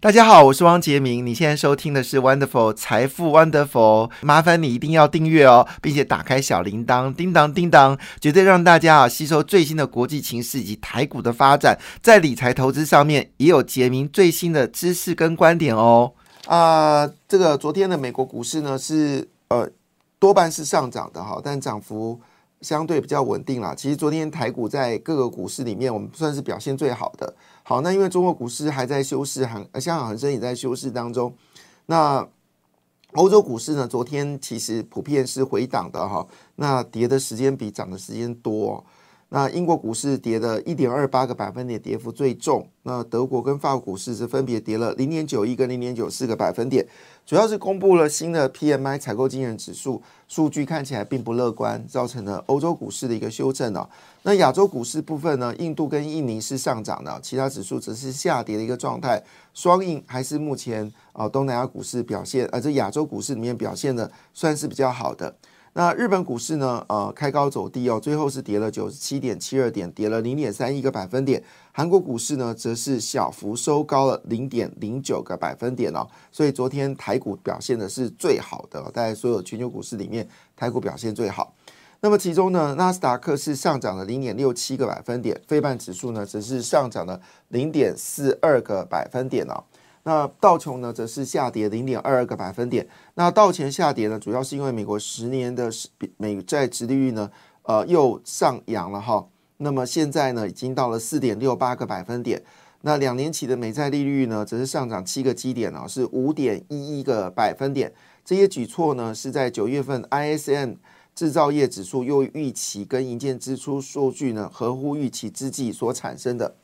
大家好，我是汪杰明。你现在收听的是 Wonderful 财富 Wonderful，麻烦你一定要订阅哦，并且打开小铃铛，叮当叮当，绝对让大家啊吸收最新的国际情势以及台股的发展，在理财投资上面也有杰明最新的知识跟观点哦。啊，这个昨天的美国股市呢是呃多半是上涨的哈，但涨幅相对比较稳定啦。其实昨天台股在各个股市里面，我们算是表现最好的。好，那因为中国股市还在休市，韩香港恒生也在休市当中。那欧洲股市呢？昨天其实普遍是回档的哈，那跌的时间比涨的时间多。那英国股市跌了一点二八个百分点，跌幅最重。那德国跟法国股市是分别跌了零点九一跟零点九四个百分点，主要是公布了新的 PMI 采购经理指数数据，看起来并不乐观，造成了欧洲股市的一个修正哦。那亚洲股市部分呢？印度跟印尼是上涨的，其他指数则是下跌的一个状态。双印还是目前啊东南亚股市表现，呃，这亚洲股市里面表现的算是比较好的。那日本股市呢？呃，开高走低哦，最后是跌了九十七点七二点，跌了零点三一个百分点。韩国股市呢，则是小幅收高了零点零九个百分点哦。所以昨天台股表现的是最好的，在所有全球股市里面，台股表现最好。那么其中呢，纳斯达克是上涨了零点六七个百分点，非半指数呢，则是上涨了零点四二个百分点哦。那道琼呢，则是下跌零点二二个百分点。那道前下跌呢，主要是因为美国十年的美债殖利率呢，呃，又上扬了哈。那么现在呢，已经到了四点六八个百分点。那两年期的美债利率呢，则是上涨七个基点哦，是五点一一个百分点。这些举措呢，是在九月份 ISM 制造业指数又预期跟营建支出数据呢合乎预期之际所产生的。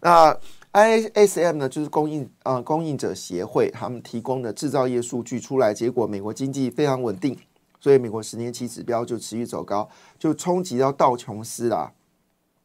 那 ISM 呢，就是供应呃供应者协会他们提供的制造业数据出来，结果美国经济非常稳定，所以美国十年期指标就持续走高，就冲击到道琼斯啦。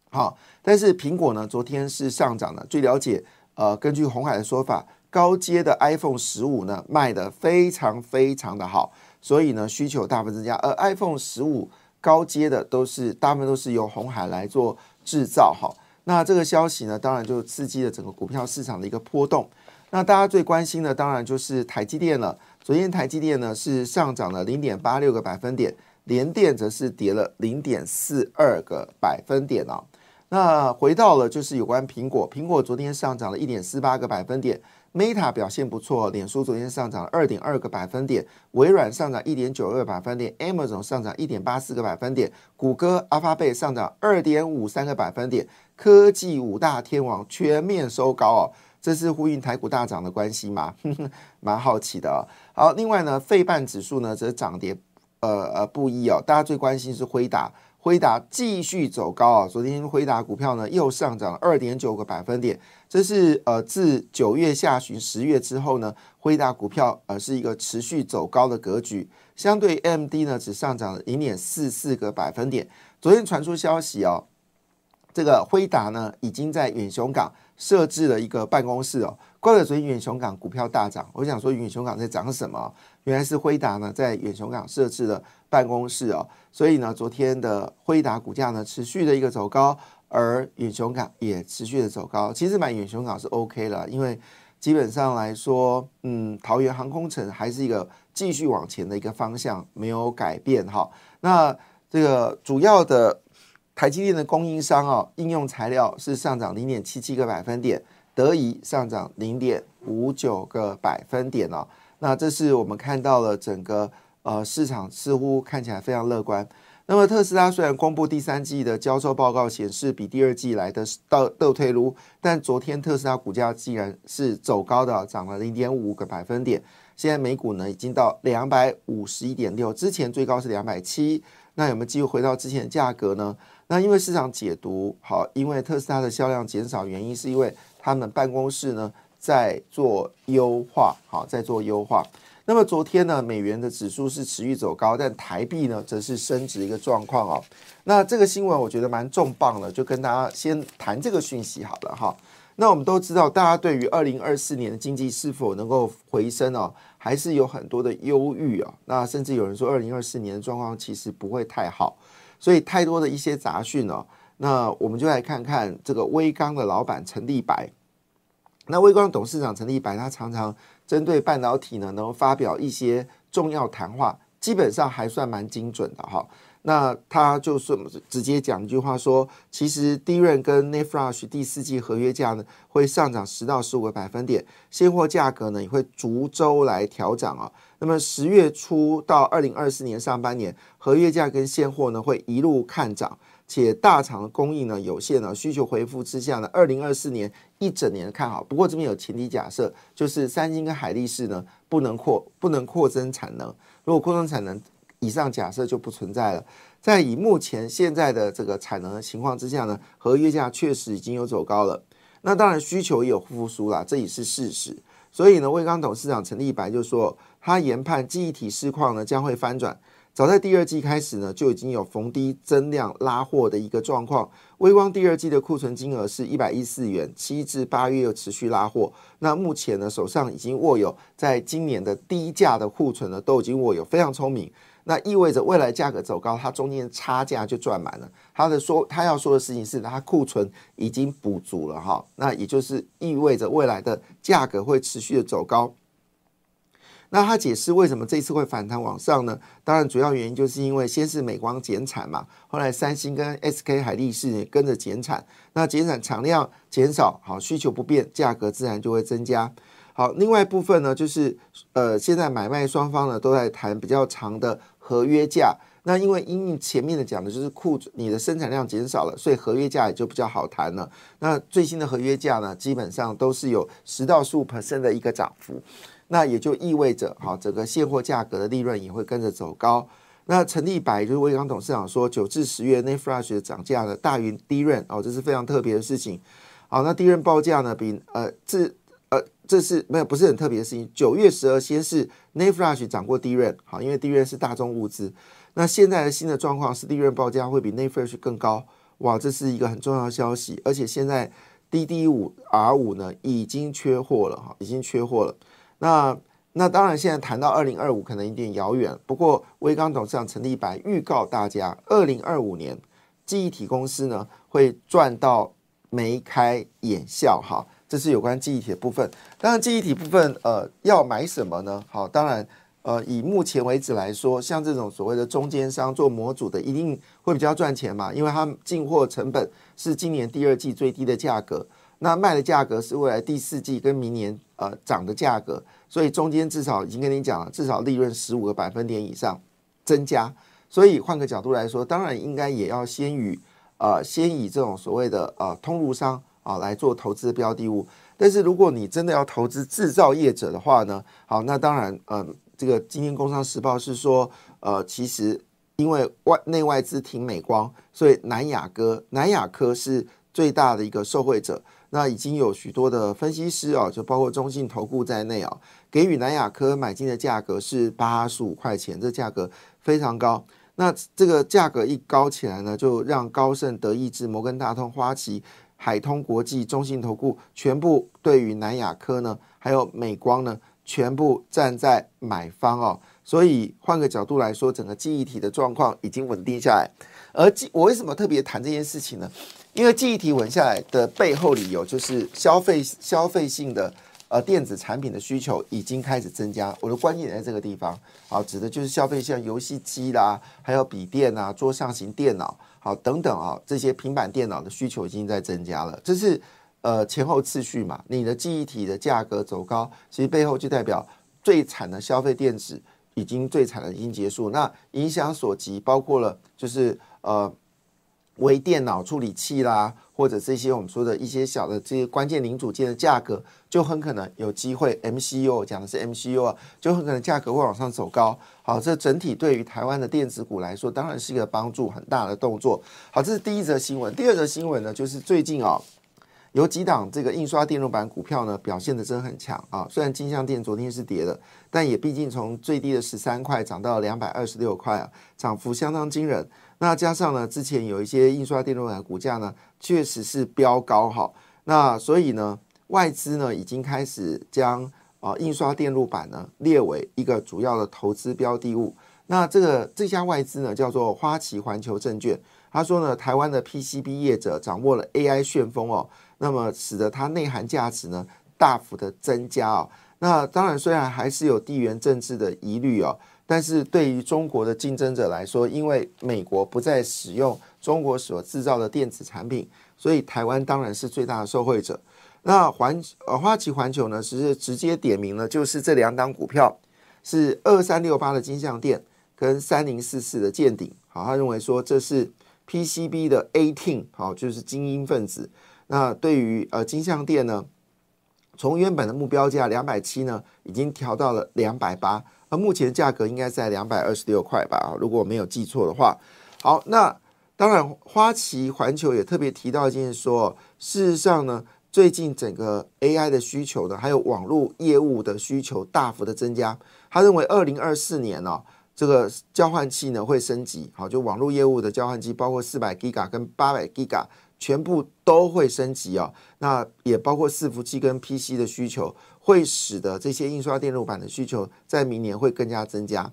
好，但是苹果呢，昨天是上涨的。据了解，呃，根据红海的说法，高阶的 iPhone 十五呢卖的非常非常的好，所以呢需求大幅增加。而 iPhone 十五高阶的都是大部分都是由红海来做制造，哈。那这个消息呢，当然就刺激了整个股票市场的一个波动。那大家最关心的当然就是台积电了。昨天台积电呢是上涨了零点八六个百分点，联电则是跌了零点四二个百分点啊。那回到了就是有关苹果，苹果昨天上涨了一点四八个百分点。Meta 表现不错，脸书昨天上涨了二点二个百分点，微软上涨一点九二百分点，Amazon 上涨一点八四个百分点，谷歌、阿发贝上涨二点五三个百分点，科技五大天王全面收高哦，这是呼应台股大涨的关系吗？蛮好奇的哦。好，另外呢，费半指数呢则涨跌呃呃不一哦，大家最关心是辉达。辉达继续走高啊！昨天辉达股票呢又上涨了二点九个百分点，这是呃自九月下旬、十月之后呢，辉达股票呃是一个持续走高的格局。相对 M D 呢，只上涨了零点四四个百分点。昨天传出消息哦，这个辉达呢已经在远雄港设置了一个办公室哦。怪不得昨天远雄港股票大涨，我想说远雄港在涨什么？原来是辉达呢在远雄港设置了办公室哦。所以呢，昨天的辉达股价呢持续的一个走高，而远雄港也持续的走高。其实买远雄港是 OK 了，因为基本上来说，嗯，桃园航空城还是一个继续往前的一个方向，没有改变哈。那这个主要的台积电的供应商啊，应用材料是上涨零点七七个百分点。德仪上涨零点五九个百分点哦，那这是我们看到了整个呃市场似乎看起来非常乐观。那么特斯拉虽然公布第三季的销售报告显示比第二季来的倒倒退路，但昨天特斯拉股价既然是走高的，涨了零点五个百分点。现在美股呢已经到两百五十一点六，之前最高是两百七，那有没有机会回到之前的价格呢？那因为市场解读好，因为特斯拉的销量减少，原因是因为他们办公室呢在做优化，好，在做优化。那么昨天呢，美元的指数是持续走高，但台币呢则是升值一个状况哦。那这个新闻我觉得蛮重磅的，就跟大家先谈这个讯息好了哈。那我们都知道，大家对于二零二四年的经济是否能够回升哦，还是有很多的忧郁啊。那甚至有人说，二零二四年的状况其实不会太好，所以太多的一些杂讯哦。那我们就来看看这个威刚的老板陈立白。那威刚董事长陈立白，他常常针对半导体呢，能发表一些重要谈话，基本上还算蛮精准的哈。那他就是直接讲一句话说，其实低润跟 Neflash 第四季合约价呢会上涨十到十五个百分点，现货价格呢也会逐周来调整啊。那么十月初到二零二四年上半年，合约价跟现货呢会一路看涨，且大厂的供应呢有限呢，需求回复之下呢，二零二四年一整年看好。不过这边有前提假设，就是三星跟海力士呢不能扩不能扩增产能，如果扩增产能。以上假设就不存在了。在以目前现在的这个产能的情况之下呢，合约价确实已经有走高了。那当然需求也有复苏啦，这也是事实。所以呢，魏刚董事长陈立白就说，他研判记忆体市况呢将会翻转。早在第二季开始呢，就已经有逢低增量拉货的一个状况。微光第二季的库存金额是一百一四元，七至八月又持续拉货。那目前呢，手上已经握有在今年的低价的库存呢，都已经握有，非常聪明。那意味着未来价格走高，它中间差价就赚满了。他的说，他要说的事情是，它库存已经补足了哈。那也就是意味着未来的价格会持续的走高。那他解释为什么这次会反弹往上呢？当然，主要原因就是因为先是美光减产嘛，后来三星跟 SK 海力士也跟着减产。那减产产量减少，好需求不变，价格自然就会增加。好，另外一部分呢，就是呃，现在买卖双方呢都在谈比较长的合约价。那因为因前面的讲的就是库你的生产量减少了，所以合约价也就比较好谈了。那最新的合约价呢，基本上都是有十到十五 percent 的一个涨幅。那也就意味着，好，整个现货价格的利润也会跟着走高。那陈立白就是威刚董事长说，九至十月内 Flash 的涨价呢大于低润哦，这是非常特别的事情。好，那低润报价呢比呃自呃，这是没有不是很特别的事情。九月十二先是 n a Flash 涨过低润，好，因为低润是大众物资。那现在的新的状况是低润报价会比 n a Flash 更高，哇，这是一个很重要的消息。而且现在 DD 五 R 五呢已经缺货了，哈，已经缺货了。那那当然现在谈到二零二五可能有点遥远，不过威刚董事长陈立白预告大家，二零二五年记忆体公司呢会赚到眉开眼笑，哈。这是有关记忆体的部分。当然，记忆体部分，呃，要买什么呢？好，当然，呃，以目前为止来说，像这种所谓的中间商做模组的，一定会比较赚钱嘛，因为它进货成本是今年第二季最低的价格，那卖的价格是未来第四季跟明年呃涨的价格，所以中间至少已经跟你讲了，至少利润十五个百分点以上增加。所以换个角度来说，当然应该也要先与呃先以这种所谓的呃通路商。啊，来做投资标的物。但是如果你真的要投资制造业者的话呢，好，那当然，嗯，这个今天《工商时报》是说，呃，其实因为外内外资挺美光，所以南亚科南亚科是最大的一个受惠者。那已经有许多的分析师啊，就包括中信投顾在内啊，给予南亚科买进的价格是八十五块钱，这价格非常高。那这个价格一高起来呢，就让高盛、德意志、摩根大通、花旗。海通国际、中信投顾全部对于南亚科呢，还有美光呢，全部站在买方哦。所以换个角度来说，整个记忆体的状况已经稳定下来。而记我为什么特别谈这件事情呢？因为记忆体稳下来的背后理由就是消费消费性的呃电子产品的需求已经开始增加。我的关键点在这个地方，好，指的就是消费像游戏机啦，还有笔电啊、桌上型电脑。好，等等啊，这些平板电脑的需求已经在增加了，这是呃前后次序嘛？你的记忆体的价格走高，其实背后就代表最惨的消费电子已经最惨的已经结束。那影响所及，包括了就是呃。微电脑处理器啦，或者这些我们说的一些小的这些关键零组件的价格，就很可能有机会。MCU 讲的是 MCU 啊，就很可能价格会往上走高。好，这整体对于台湾的电子股来说，当然是一个帮助很大的动作。好，这是第一则新闻。第二则新闻呢，就是最近啊，有几档这个印刷电路板股票呢，表现的真很强啊。虽然金相电昨天是跌的，但也毕竟从最低的十三块涨到两百二十六块啊，涨幅相当惊人。那加上呢，之前有一些印刷电路板股价呢，确实是飙高哈。那所以呢，外资呢已经开始将啊印刷电路板呢列为一个主要的投资标的物。那这个这家外资呢叫做花旗环球证券，他说呢，台湾的 PCB 业者掌握了 AI 旋风哦，那么使得它内涵价值呢大幅的增加哦。那当然，虽然还是有地缘政治的疑虑哦，但是对于中国的竞争者来说，因为美国不再使用中国所制造的电子产品，所以台湾当然是最大的受惠者。那环呃花旗环球呢，是直接点名了，就是这两档股票是二三六八的金相电跟三零四四的见顶。好，他认为说这是 PCB 的 A Team，好，就是精英分子。那对于呃金相店呢？从原本的目标价两百七呢，已经调到了两百八，而目前价格应该在两百二十六块吧？如果我没有记错的话。好，那当然，花旗环球也特别提到一件说，事实上呢，最近整个 AI 的需求呢，还有网络业务的需求大幅的增加。他认为二零二四年呢，这个交换器呢会升级，好，就网络业务的交换机，包括四百 Giga 跟八百 Giga。全部都会升级啊，那也包括伺服器跟 PC 的需求，会使得这些印刷电路板的需求在明年会更加增加。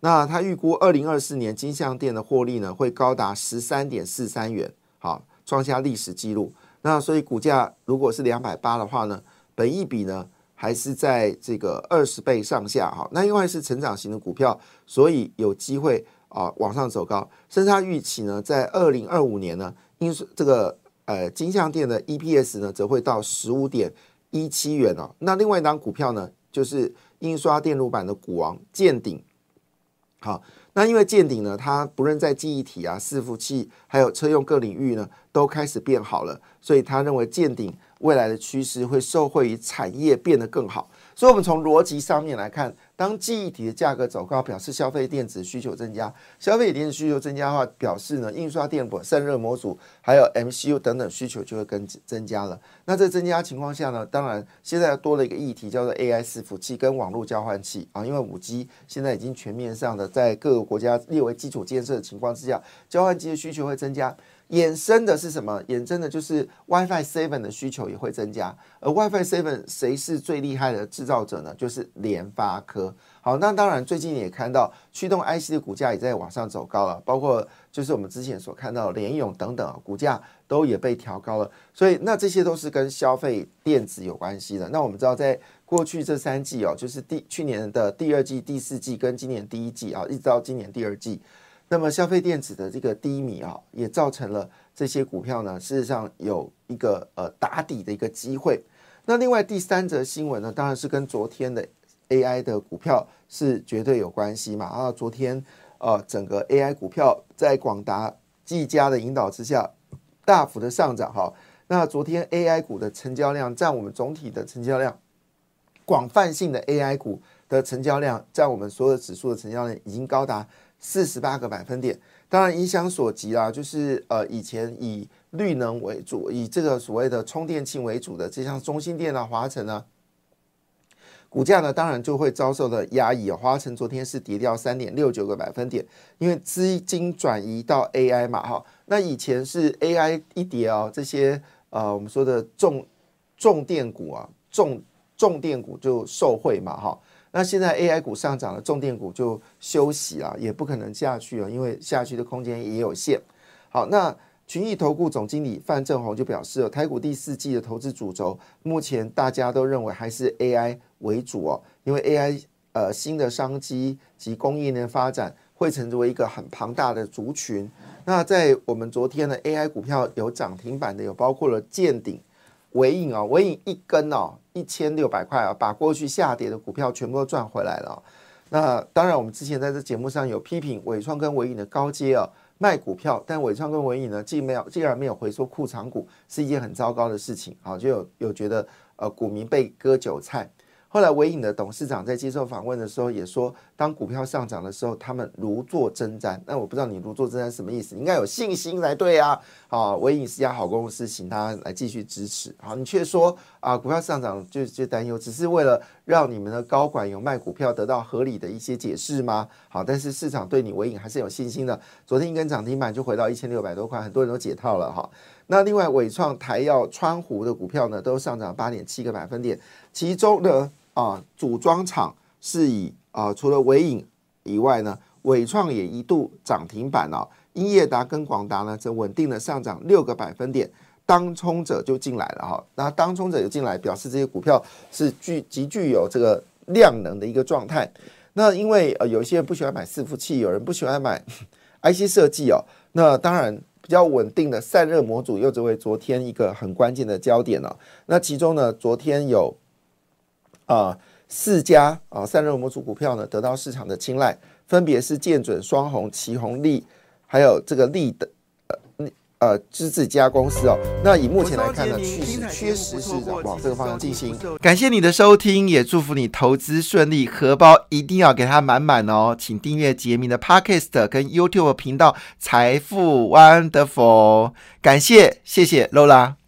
那他预估二零二四年金相店的获利呢，会高达十三点四三元，好，创下历史记录。那所以股价如果是两百八的话呢，本益比呢还是在这个二十倍上下，哈。那因为是成长型的股票，所以有机会啊往上走高。甚至他预期呢，在二零二五年呢。因是这个呃金相店的 EPS 呢，则会到十五点一七元哦。那另外一档股票呢，就是印刷电路板的股王建鼎。好，那因为建鼎呢，它不论在记忆体啊、伺服器，还有车用各领域呢，都开始变好了，所以他认为建鼎未来的趋势会受惠于产业变得更好。所以，我们从逻辑上面来看。当记忆体的价格走高，表示消费电子需求增加。消费电子需求增加的话，表示呢，印刷电路、散热模组还有 MCU 等等需求就会跟增加了。那在增加情况下呢，当然现在多了一个议题，叫做 AI 伺服器跟网络交换器啊。因为五 G 现在已经全面上的在各个国家列为基础建设的情况之下，交换机的需求会增加。衍生的是什么？衍生的就是 WiFi Seven 的需求也会增加。而 WiFi Seven 谁是最厉害的制造者呢？就是联发科。好，那当然最近也看到驱动 IC 的股价也在往上走高了，包括就是我们之前所看到联咏等等啊股价都也被调高了。所以那这些都是跟消费电子有关系的。那我们知道，在过去这三季哦，就是第去年的第二季、第四季跟今年第一季啊，一直到今年第二季。那么消费电子的这个低迷啊，也造成了这些股票呢，事实上有一个呃打底的一个机会。那另外第三则新闻呢，当然是跟昨天的 AI 的股票是绝对有关系嘛。啊，昨天呃整个 AI 股票在广达、技嘉的引导之下，大幅的上涨哈。那昨天 AI 股的成交量占我们总体的成交量，广泛性的 AI 股的成交量占我们所有指数的成交量已经高达。四十八个百分点，当然影响所及啦，就是呃以前以绿能为主，以这个所谓的充电器为主的，这像中心电啊、华晨啊，股价呢当然就会遭受的压抑。华晨昨天是跌掉三点六九个百分点，因为资金转移到 AI 嘛，哈，那以前是 AI 一跌啊，这些呃我们说的重重电股啊，重重电股就受惠嘛，哈。那现在 AI 股上涨了，重电股就休息了，也不可能下去了，因为下去的空间也有限。好，那群益投顾总经理范正宏就表示了，台股第四季的投资主轴，目前大家都认为还是 AI 为主哦，因为 AI 呃新的商机及供应链发展会成为一个很庞大的族群。那在我们昨天的 AI 股票有涨停板的，有包括了建鼎。尾影啊，尾影一根哦，一千六百块啊，把过去下跌的股票全部都赚回来了。那当然，我们之前在这节目上有批评伟创跟伟影的高阶啊卖股票，但伟创跟伟影呢，既没有，既然没有回收库藏股，是一件很糟糕的事情啊，就有有觉得呃股民被割韭菜。后来，伟影的董事长在接受访问的时候也说，当股票上涨的时候，他们如坐针毡。那我不知道你如坐针毡什么意思？应该有信心才对啊！啊，伟影是家好公司，请他来继续支持。好，你却说啊，股票上涨就就担忧，只是为了让你们的高管有卖股票得到合理的一些解释吗？好，但是市场对你伟影还是有信心的。昨天一根涨停板就回到一千六百多块，很多人都解套了哈。那另外伟创、台药、川湖的股票呢，都上涨八点七个百分点。其中呢，啊，组装厂是以啊，除了伟影以外呢，伟创也一度涨停板哦。英业达跟广达呢，则稳定的上涨六个百分点。当冲者就进来了哈，那当冲者就进来，表示这些股票是具极具有这个量能的一个状态。那因为呃，有些人不喜欢买伺服器，有人不喜欢买 IC 设计哦。那当然比较稳定的散热模组又成为昨天一个很关键的焦点了。那其中呢，昨天有啊四家啊散热模组股票呢得到市场的青睐，分别是建准、双红、旗红利，还有这个利的。呃，资质家公司哦，那以目前来看呢，趋势确实是往这个方向进行。感谢你的收听，也祝福你投资顺利，荷包一定要给它满满哦。请订阅杰明的 Podcast 跟 YouTube 频道财富 Wonderful，感谢，谢谢 Lola。